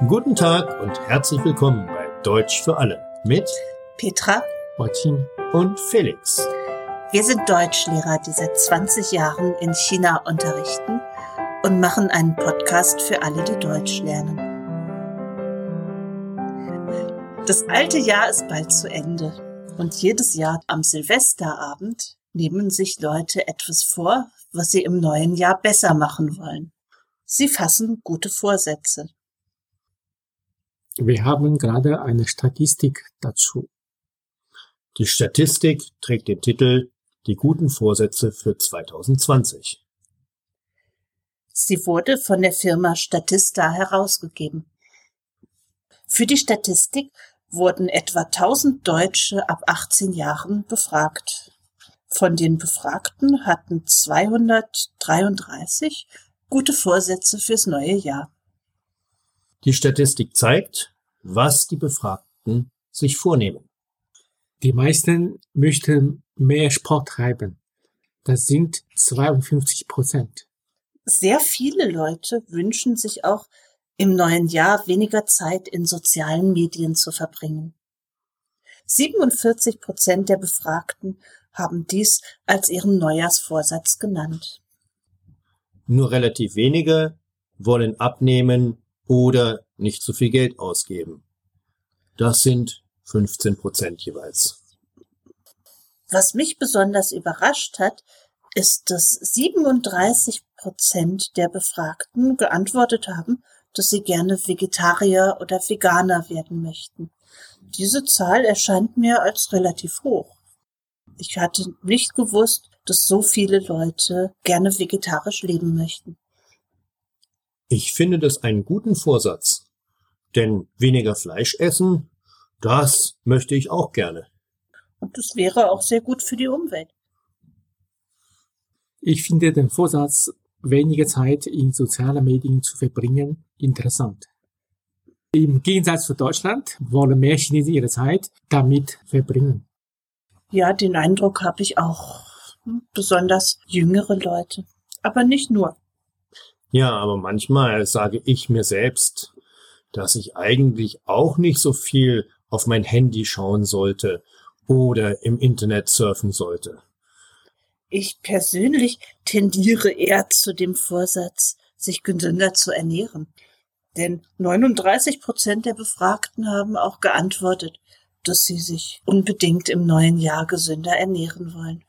Guten Tag und herzlich willkommen bei Deutsch für alle mit Petra, Martin und Felix. Wir sind Deutschlehrer, die seit 20 Jahren in China unterrichten und machen einen Podcast für alle, die Deutsch lernen. Das alte Jahr ist bald zu Ende und jedes Jahr am Silvesterabend nehmen sich Leute etwas vor, was sie im neuen Jahr besser machen wollen. Sie fassen gute Vorsätze. Wir haben gerade eine Statistik dazu. Die Statistik trägt den Titel Die guten Vorsätze für 2020. Sie wurde von der Firma Statista herausgegeben. Für die Statistik wurden etwa 1000 Deutsche ab 18 Jahren befragt. Von den Befragten hatten 233 gute Vorsätze fürs neue Jahr. Die Statistik zeigt, was die Befragten sich vornehmen. Die meisten möchten mehr Sport treiben. Das sind 52 Prozent. Sehr viele Leute wünschen sich auch im neuen Jahr weniger Zeit in sozialen Medien zu verbringen. 47 Prozent der Befragten haben dies als ihren Neujahrsvorsatz genannt. Nur relativ wenige wollen abnehmen oder nicht zu viel Geld ausgeben. Das sind 15 Prozent jeweils. Was mich besonders überrascht hat, ist, dass 37 Prozent der Befragten geantwortet haben, dass sie gerne Vegetarier oder Veganer werden möchten. Diese Zahl erscheint mir als relativ hoch. Ich hatte nicht gewusst, dass so viele Leute gerne vegetarisch leben möchten. Ich finde das einen guten Vorsatz. Denn weniger Fleisch essen, das möchte ich auch gerne. Und das wäre auch sehr gut für die Umwelt. Ich finde den Vorsatz, weniger Zeit in sozialen Medien zu verbringen, interessant. Im Gegensatz zu Deutschland wollen mehr Chinesen ihre Zeit damit verbringen. Ja, den Eindruck habe ich auch. Besonders jüngere Leute. Aber nicht nur. Ja, aber manchmal sage ich mir selbst, dass ich eigentlich auch nicht so viel auf mein Handy schauen sollte oder im Internet surfen sollte. Ich persönlich tendiere eher zu dem Vorsatz, sich gesünder zu ernähren. Denn 39 Prozent der Befragten haben auch geantwortet, dass sie sich unbedingt im neuen Jahr gesünder ernähren wollen.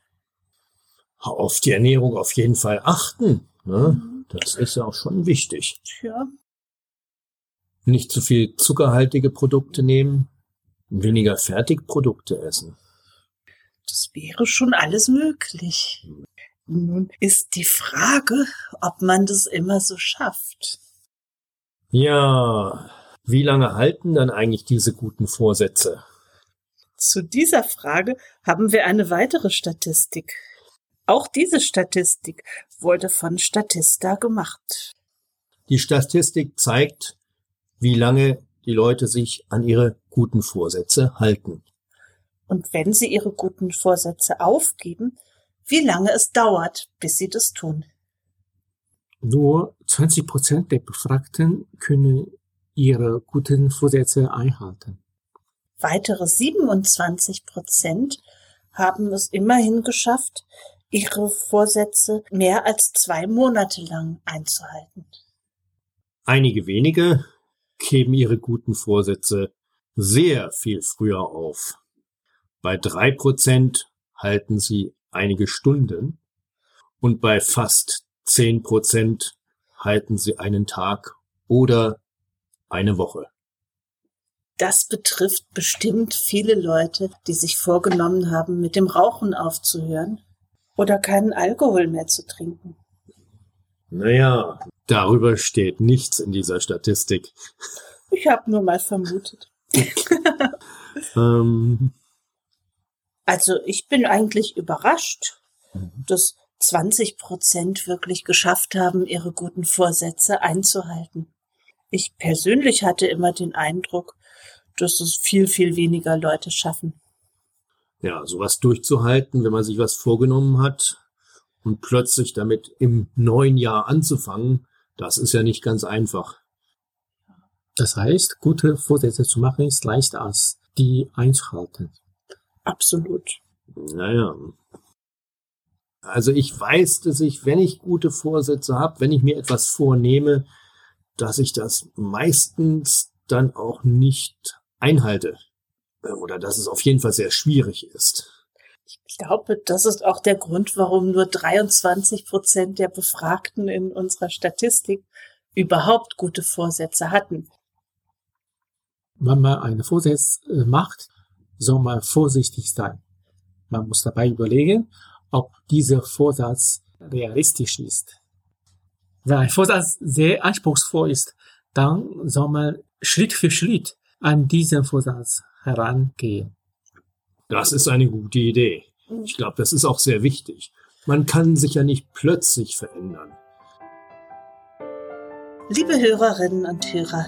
Auf die Ernährung auf jeden Fall achten. Ne? Mhm. Das ist ja auch schon wichtig. Ja, nicht zu viel zuckerhaltige Produkte nehmen, weniger Fertigprodukte essen. Das wäre schon alles möglich. Nun ist die Frage, ob man das immer so schafft. Ja, wie lange halten dann eigentlich diese guten Vorsätze? Zu dieser Frage haben wir eine weitere Statistik. Auch diese Statistik wurde von Statista gemacht. Die Statistik zeigt, wie lange die Leute sich an ihre guten Vorsätze halten. Und wenn sie ihre guten Vorsätze aufgeben, wie lange es dauert, bis sie das tun. Nur 20 Prozent der Befragten können ihre guten Vorsätze einhalten. Weitere 27 Prozent haben es immerhin geschafft, ihre Vorsätze mehr als zwei Monate lang einzuhalten. Einige wenige geben ihre guten Vorsätze sehr viel früher auf. Bei drei Prozent halten sie einige Stunden und bei fast zehn Prozent halten sie einen Tag oder eine Woche. Das betrifft bestimmt viele Leute, die sich vorgenommen haben, mit dem Rauchen aufzuhören oder keinen Alkohol mehr zu trinken. Naja, darüber steht nichts in dieser Statistik. Ich habe nur mal vermutet. ähm. Also ich bin eigentlich überrascht, dass 20 Prozent wirklich geschafft haben, ihre guten Vorsätze einzuhalten. Ich persönlich hatte immer den Eindruck, dass es viel, viel weniger Leute schaffen. Ja, sowas durchzuhalten, wenn man sich was vorgenommen hat, und plötzlich damit im neuen Jahr anzufangen, das ist ja nicht ganz einfach. Das heißt, gute Vorsätze zu machen ist leichter als die einzuhalten. Absolut. Naja. Also ich weiß, dass ich, wenn ich gute Vorsätze habe, wenn ich mir etwas vornehme, dass ich das meistens dann auch nicht einhalte. Oder dass es auf jeden Fall sehr schwierig ist. Ich glaube, das ist auch der Grund, warum nur 23 Prozent der Befragten in unserer Statistik überhaupt gute Vorsätze hatten. Wenn man einen Vorsatz äh, macht, soll man vorsichtig sein. Man muss dabei überlegen, ob dieser Vorsatz realistisch ist. Wenn ein Vorsatz sehr anspruchsvoll ist, dann soll man Schritt für Schritt an diesen Vorsatz herangehen. Das ist eine gute Idee. Ich glaube, das ist auch sehr wichtig. Man kann sich ja nicht plötzlich verändern. Liebe Hörerinnen und Hörer,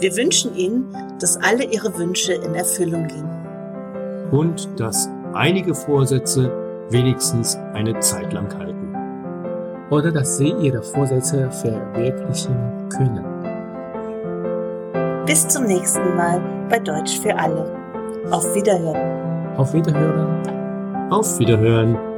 wir wünschen Ihnen, dass alle Ihre Wünsche in Erfüllung gehen. Und dass einige Vorsätze wenigstens eine Zeit lang halten. Oder dass Sie Ihre Vorsätze verwirklichen können. Bis zum nächsten Mal bei Deutsch für alle. Auf Wiederhören. Auf Wiederhören. Auf Wiederhören.